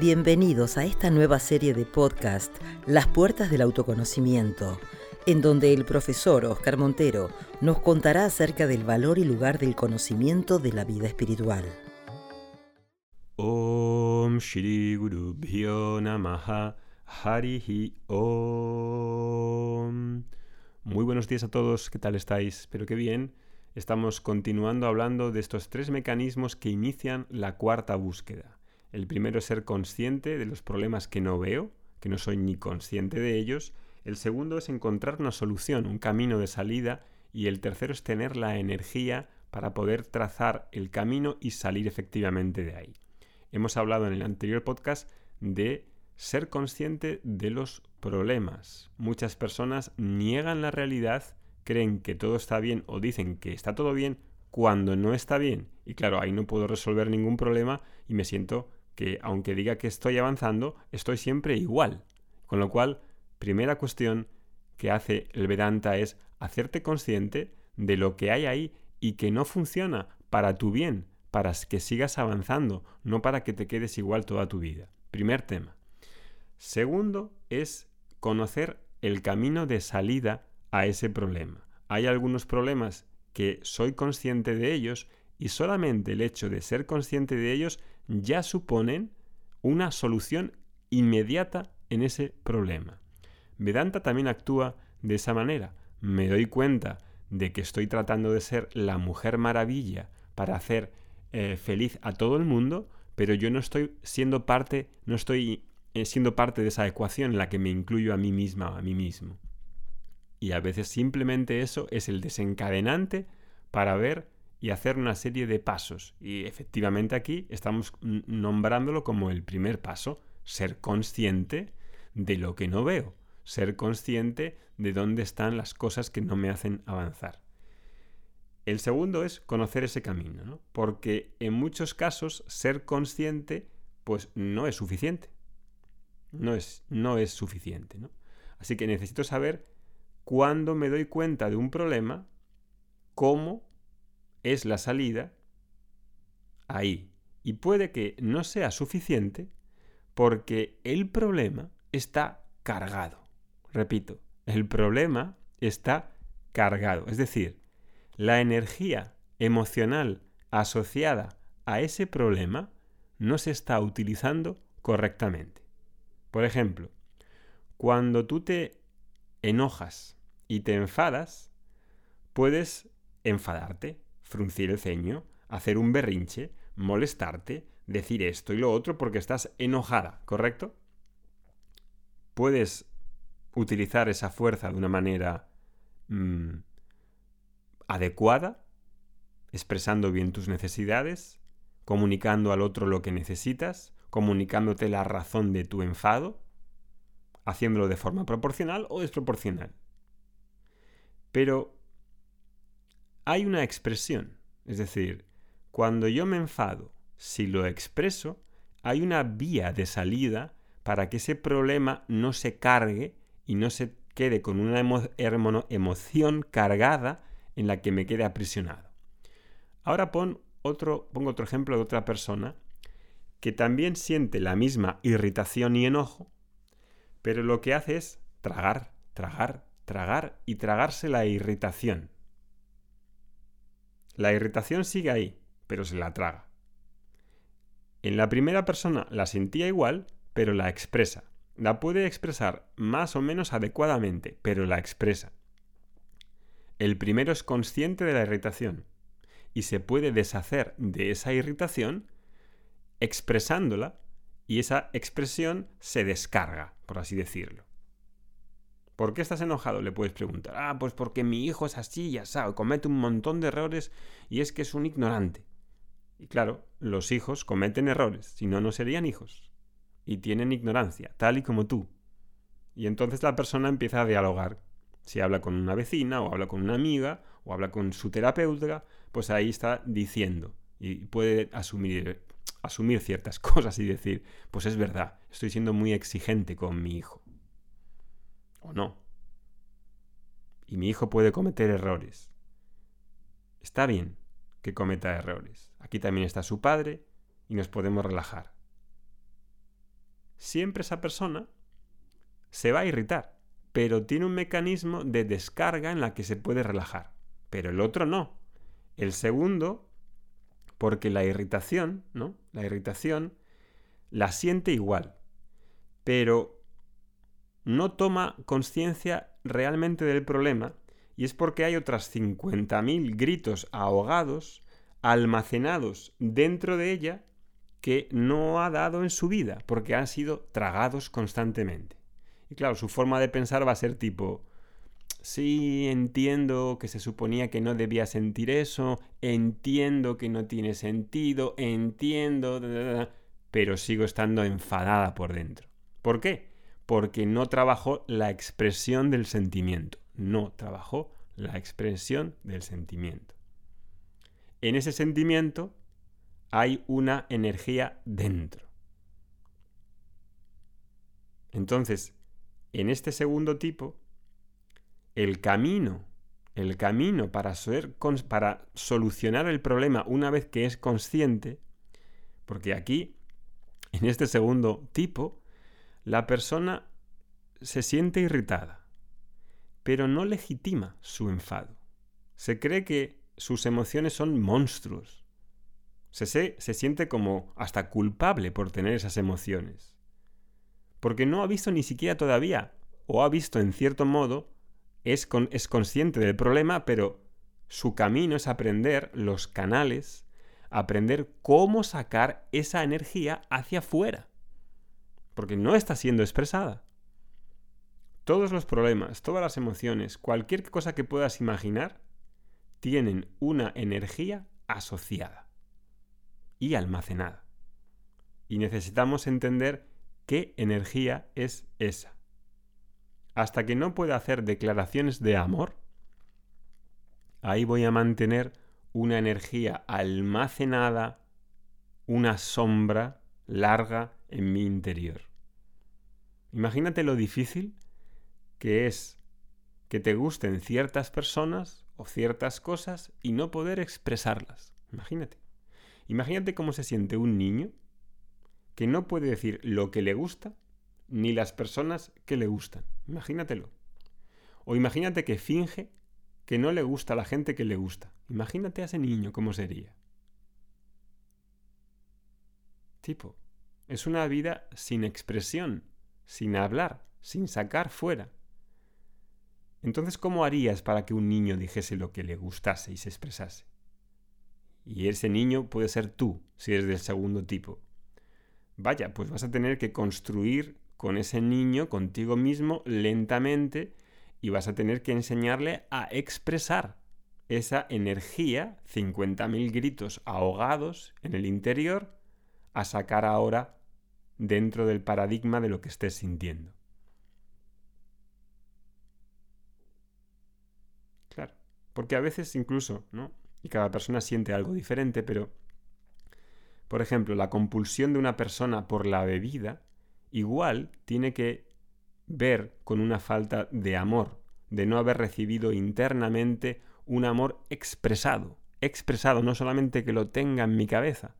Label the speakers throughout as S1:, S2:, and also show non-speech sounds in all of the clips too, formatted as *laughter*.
S1: Bienvenidos a esta nueva serie de podcast, Las Puertas del Autoconocimiento, en donde el profesor Oscar Montero nos contará acerca del valor y lugar del conocimiento de la vida espiritual.
S2: Om Shri Guru Harihi Om. Muy buenos días a todos, ¿qué tal estáis? Espero que bien. Estamos continuando hablando de estos tres mecanismos que inician la cuarta búsqueda. El primero es ser consciente de los problemas que no veo, que no soy ni consciente de ellos. El segundo es encontrar una solución, un camino de salida. Y el tercero es tener la energía para poder trazar el camino y salir efectivamente de ahí. Hemos hablado en el anterior podcast de ser consciente de los problemas. Muchas personas niegan la realidad, creen que todo está bien o dicen que está todo bien cuando no está bien. Y claro, ahí no puedo resolver ningún problema y me siento que aunque diga que estoy avanzando, estoy siempre igual. Con lo cual, primera cuestión que hace el Vedanta es hacerte consciente de lo que hay ahí y que no funciona para tu bien, para que sigas avanzando, no para que te quedes igual toda tu vida. Primer tema. Segundo es conocer el camino de salida a ese problema. Hay algunos problemas que soy consciente de ellos y solamente el hecho de ser consciente de ellos ya suponen una solución inmediata en ese problema. Vedanta también actúa de esa manera. Me doy cuenta de que estoy tratando de ser la mujer maravilla para hacer eh, feliz a todo el mundo, pero yo no estoy siendo parte, no estoy eh, siendo parte de esa ecuación en la que me incluyo a mí misma, a mí mismo. Y a veces simplemente eso es el desencadenante para ver y hacer una serie de pasos. Y efectivamente aquí estamos nombrándolo como el primer paso, ser consciente de lo que no veo, ser consciente de dónde están las cosas que no me hacen avanzar. El segundo es conocer ese camino, porque en muchos casos ser consciente pues no es suficiente. No es, no es suficiente. ¿no? Así que necesito saber cuándo me doy cuenta de un problema, cómo es la salida ahí. Y puede que no sea suficiente porque el problema está cargado. Repito, el problema está cargado. Es decir, la energía emocional asociada a ese problema no se está utilizando correctamente. Por ejemplo, cuando tú te enojas y te enfadas, puedes enfadarte, fruncir el ceño, hacer un berrinche, molestarte, decir esto y lo otro porque estás enojada, ¿correcto? Puedes utilizar esa fuerza de una manera mm, adecuada, expresando bien tus necesidades, comunicando al otro lo que necesitas, comunicándote la razón de tu enfado, haciéndolo de forma proporcional o desproporcional. Pero hay una expresión. Es decir, cuando yo me enfado, si lo expreso, hay una vía de salida para que ese problema no se cargue y no se quede con una emoción cargada en la que me quede aprisionado. Ahora pongo otro ejemplo de otra persona que también siente la misma irritación y enojo, pero lo que hace es tragar, tragar, tragar y tragarse la irritación. La irritación sigue ahí, pero se la traga. En la primera persona la sentía igual, pero la expresa. La puede expresar más o menos adecuadamente, pero la expresa. El primero es consciente de la irritación y se puede deshacer de esa irritación expresándola y esa expresión se descarga, por así decirlo. ¿Por qué estás enojado? Le puedes preguntar. Ah, pues porque mi hijo es así, ya sabe, comete un montón de errores y es que es un ignorante. Y claro, los hijos cometen errores, si no, no serían hijos. Y tienen ignorancia, tal y como tú. Y entonces la persona empieza a dialogar. Si habla con una vecina, o habla con una amiga, o habla con su terapeuta, pues ahí está diciendo. Y puede asumir, asumir ciertas *laughs* cosas y decir, pues es verdad, estoy siendo muy exigente con mi hijo no. Y mi hijo puede cometer errores. Está bien que cometa errores. Aquí también está su padre y nos podemos relajar. siempre esa persona se va a irritar, pero tiene un mecanismo de descarga en la que se puede relajar. Pero el otro no. El segundo, porque la irritación, ¿no? La irritación la siente igual, pero no toma conciencia realmente del problema y es porque hay otras 50.000 gritos ahogados almacenados dentro de ella que no ha dado en su vida, porque han sido tragados constantemente. Y claro, su forma de pensar va a ser tipo, sí, entiendo que se suponía que no debía sentir eso, entiendo que no tiene sentido, entiendo, pero sigo estando enfadada por dentro. ¿Por qué? Porque no trabajó la expresión del sentimiento, no trabajó la expresión del sentimiento. En ese sentimiento hay una energía dentro. Entonces, en este segundo tipo, el camino, el camino para, para solucionar el problema una vez que es consciente, porque aquí, en este segundo tipo, la persona se siente irritada, pero no legitima su enfado. Se cree que sus emociones son monstruos, se, se siente como hasta culpable por tener esas emociones. Porque no ha visto ni siquiera todavía, o ha visto en cierto modo, es, es consciente del problema, pero su camino es aprender los canales, aprender cómo sacar esa energía hacia afuera. Porque no está siendo expresada. Todos los problemas, todas las emociones, cualquier cosa que puedas imaginar, tienen una energía asociada y almacenada. Y necesitamos entender qué energía es esa. Hasta que no pueda hacer declaraciones de amor, ahí voy a mantener una energía almacenada, una sombra larga en mi interior. Imagínate lo difícil que es que te gusten ciertas personas o ciertas cosas y no poder expresarlas. Imagínate. Imagínate cómo se siente un niño que no puede decir lo que le gusta ni las personas que le gustan. Imagínatelo. O imagínate que finge que no le gusta a la gente que le gusta. Imagínate a ese niño cómo sería. Tipo, es una vida sin expresión, sin hablar, sin sacar fuera. Entonces, ¿cómo harías para que un niño dijese lo que le gustase y se expresase? Y ese niño puede ser tú, si eres del segundo tipo. Vaya, pues vas a tener que construir con ese niño, contigo mismo, lentamente, y vas a tener que enseñarle a expresar esa energía, 50.000 gritos ahogados en el interior, a sacar ahora dentro del paradigma de lo que estés sintiendo. Claro, porque a veces incluso, ¿no? y cada persona siente algo diferente, pero, por ejemplo, la compulsión de una persona por la bebida igual tiene que ver con una falta de amor, de no haber recibido internamente un amor expresado, expresado, no solamente que lo tenga en mi cabeza.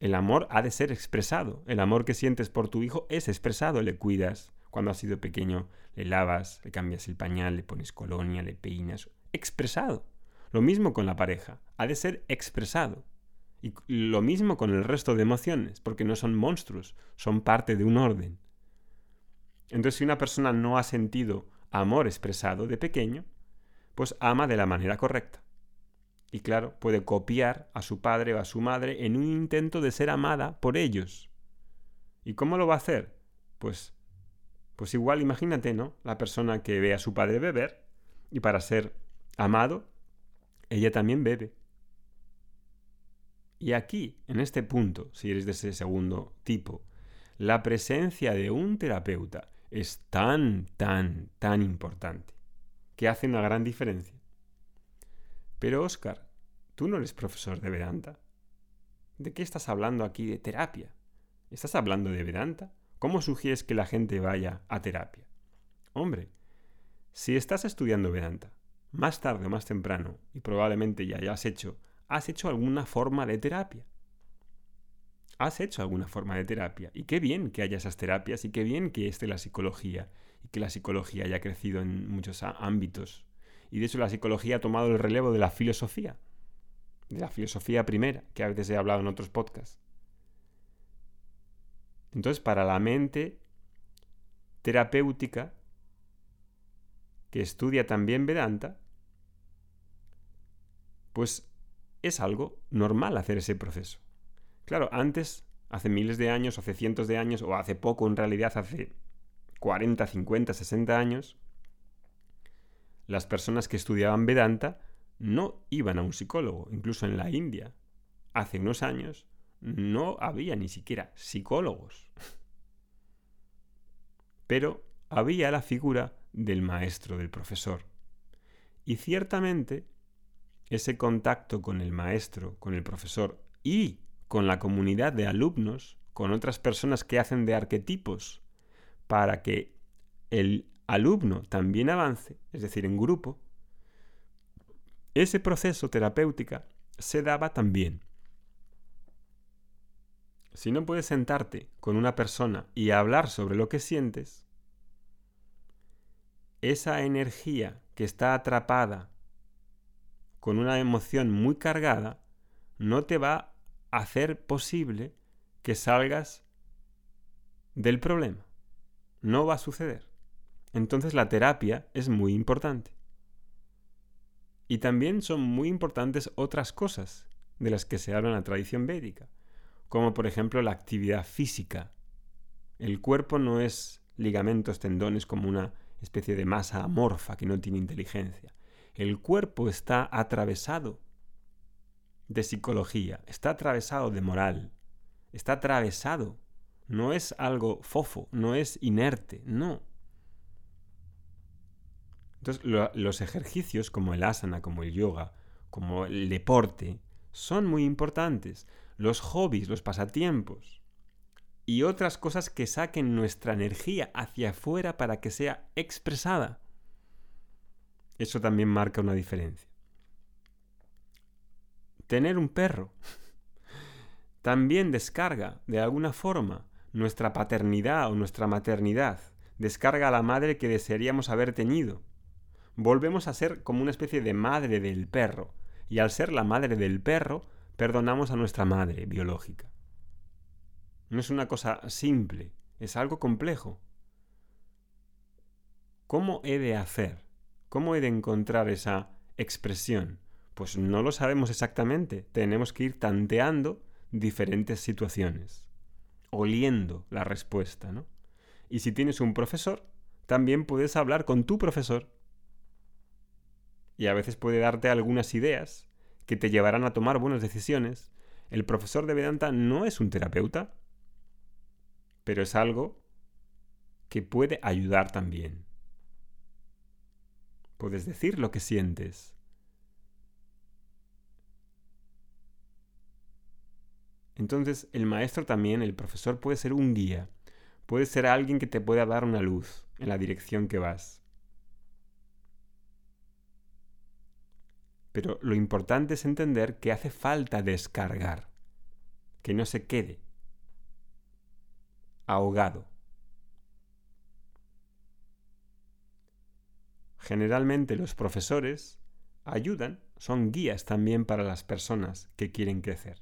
S2: El amor ha de ser expresado. El amor que sientes por tu hijo es expresado. Le cuidas. Cuando ha sido pequeño, le lavas, le cambias el pañal, le pones colonia, le peinas. Expresado. Lo mismo con la pareja, ha de ser expresado. Y lo mismo con el resto de emociones, porque no son monstruos, son parte de un orden. Entonces, si una persona no ha sentido amor expresado de pequeño, pues ama de la manera correcta. Y claro, puede copiar a su padre o a su madre en un intento de ser amada por ellos. ¿Y cómo lo va a hacer? Pues pues igual imagínate, ¿no? La persona que ve a su padre beber y para ser amado ella también bebe. Y aquí, en este punto, si eres de ese segundo tipo, la presencia de un terapeuta es tan, tan, tan importante, que hace una gran diferencia. Pero Oscar, tú no eres profesor de Vedanta. ¿De qué estás hablando aquí de terapia? ¿Estás hablando de Vedanta? ¿Cómo sugieres que la gente vaya a terapia? Hombre, si estás estudiando Vedanta, más tarde o más temprano, y probablemente ya hayas hecho, has hecho alguna forma de terapia. has hecho alguna forma de terapia. Y qué bien que haya esas terapias y qué bien que esté la psicología y que la psicología haya crecido en muchos ámbitos. Y de hecho la psicología ha tomado el relevo de la filosofía, de la filosofía primera, que a veces he hablado en otros podcasts. Entonces, para la mente terapéutica, que estudia también Vedanta, pues es algo normal hacer ese proceso. Claro, antes, hace miles de años, hace cientos de años, o hace poco en realidad, hace 40, 50, 60 años, las personas que estudiaban Vedanta no iban a un psicólogo, incluso en la India. Hace unos años no había ni siquiera psicólogos. Pero había la figura del maestro, del profesor. Y ciertamente ese contacto con el maestro, con el profesor y con la comunidad de alumnos, con otras personas que hacen de arquetipos, para que el alumno también avance, es decir, en grupo, ese proceso terapéutica se daba también. Si no puedes sentarte con una persona y hablar sobre lo que sientes, esa energía que está atrapada con una emoción muy cargada no te va hacer posible que salgas del problema. No va a suceder. Entonces la terapia es muy importante. Y también son muy importantes otras cosas de las que se habla en la tradición védica, como por ejemplo la actividad física. El cuerpo no es ligamentos, tendones como una especie de masa amorfa que no tiene inteligencia. El cuerpo está atravesado de psicología, está atravesado de moral, está atravesado. No es algo fofo, no es inerte, no. Entonces, los ejercicios como el asana, como el yoga, como el deporte, son muy importantes. Los hobbies, los pasatiempos y otras cosas que saquen nuestra energía hacia afuera para que sea expresada. Eso también marca una diferencia tener un perro. *laughs* También descarga, de alguna forma, nuestra paternidad o nuestra maternidad. Descarga a la madre que desearíamos haber tenido. Volvemos a ser como una especie de madre del perro. Y al ser la madre del perro, perdonamos a nuestra madre biológica. No es una cosa simple, es algo complejo. ¿Cómo he de hacer? ¿Cómo he de encontrar esa expresión? Pues no lo sabemos exactamente. Tenemos que ir tanteando diferentes situaciones, oliendo la respuesta, ¿no? Y si tienes un profesor, también puedes hablar con tu profesor. Y a veces puede darte algunas ideas que te llevarán a tomar buenas decisiones. El profesor de Vedanta no es un terapeuta, pero es algo que puede ayudar también. Puedes decir lo que sientes, Entonces el maestro también, el profesor puede ser un guía, puede ser alguien que te pueda dar una luz en la dirección que vas. Pero lo importante es entender que hace falta descargar, que no se quede ahogado. Generalmente los profesores ayudan, son guías también para las personas que quieren crecer.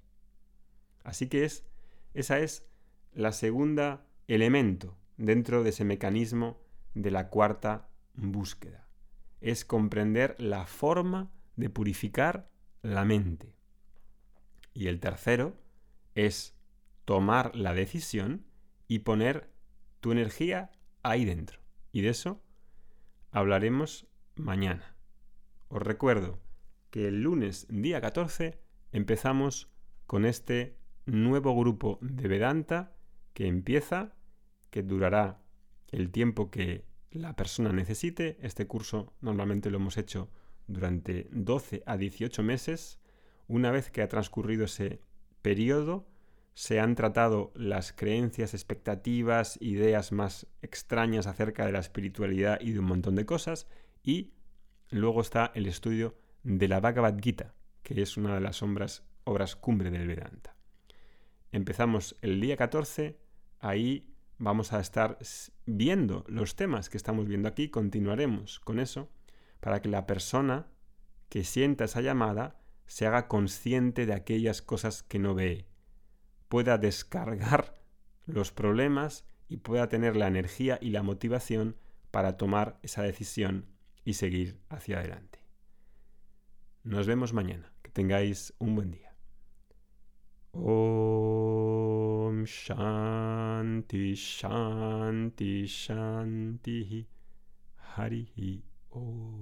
S2: Así que es, esa es la segunda elemento dentro de ese mecanismo de la cuarta búsqueda. Es comprender la forma de purificar la mente. Y el tercero es tomar la decisión y poner tu energía ahí dentro. Y de eso hablaremos mañana. Os recuerdo que el lunes día 14 empezamos con este nuevo grupo de Vedanta que empieza, que durará el tiempo que la persona necesite. Este curso normalmente lo hemos hecho durante 12 a 18 meses. Una vez que ha transcurrido ese periodo, se han tratado las creencias, expectativas, ideas más extrañas acerca de la espiritualidad y de un montón de cosas. Y luego está el estudio de la Bhagavad Gita, que es una de las obras cumbre del Vedanta. empezamos el día 14, ahí vamos a estar viendo los temas que estamos viendo aquí, continuaremos con eso, para que la persona que sienta esa llamada se haga consciente de aquellas cosas que no ve, pueda descargar *laughs* los problemas y pueda tener la energía y la motivación para tomar esa decisión y seguir hacia adelante. Nos vemos mañana. Que tengáis un buen día. Om Shanti Shanti Shanti Hari Om.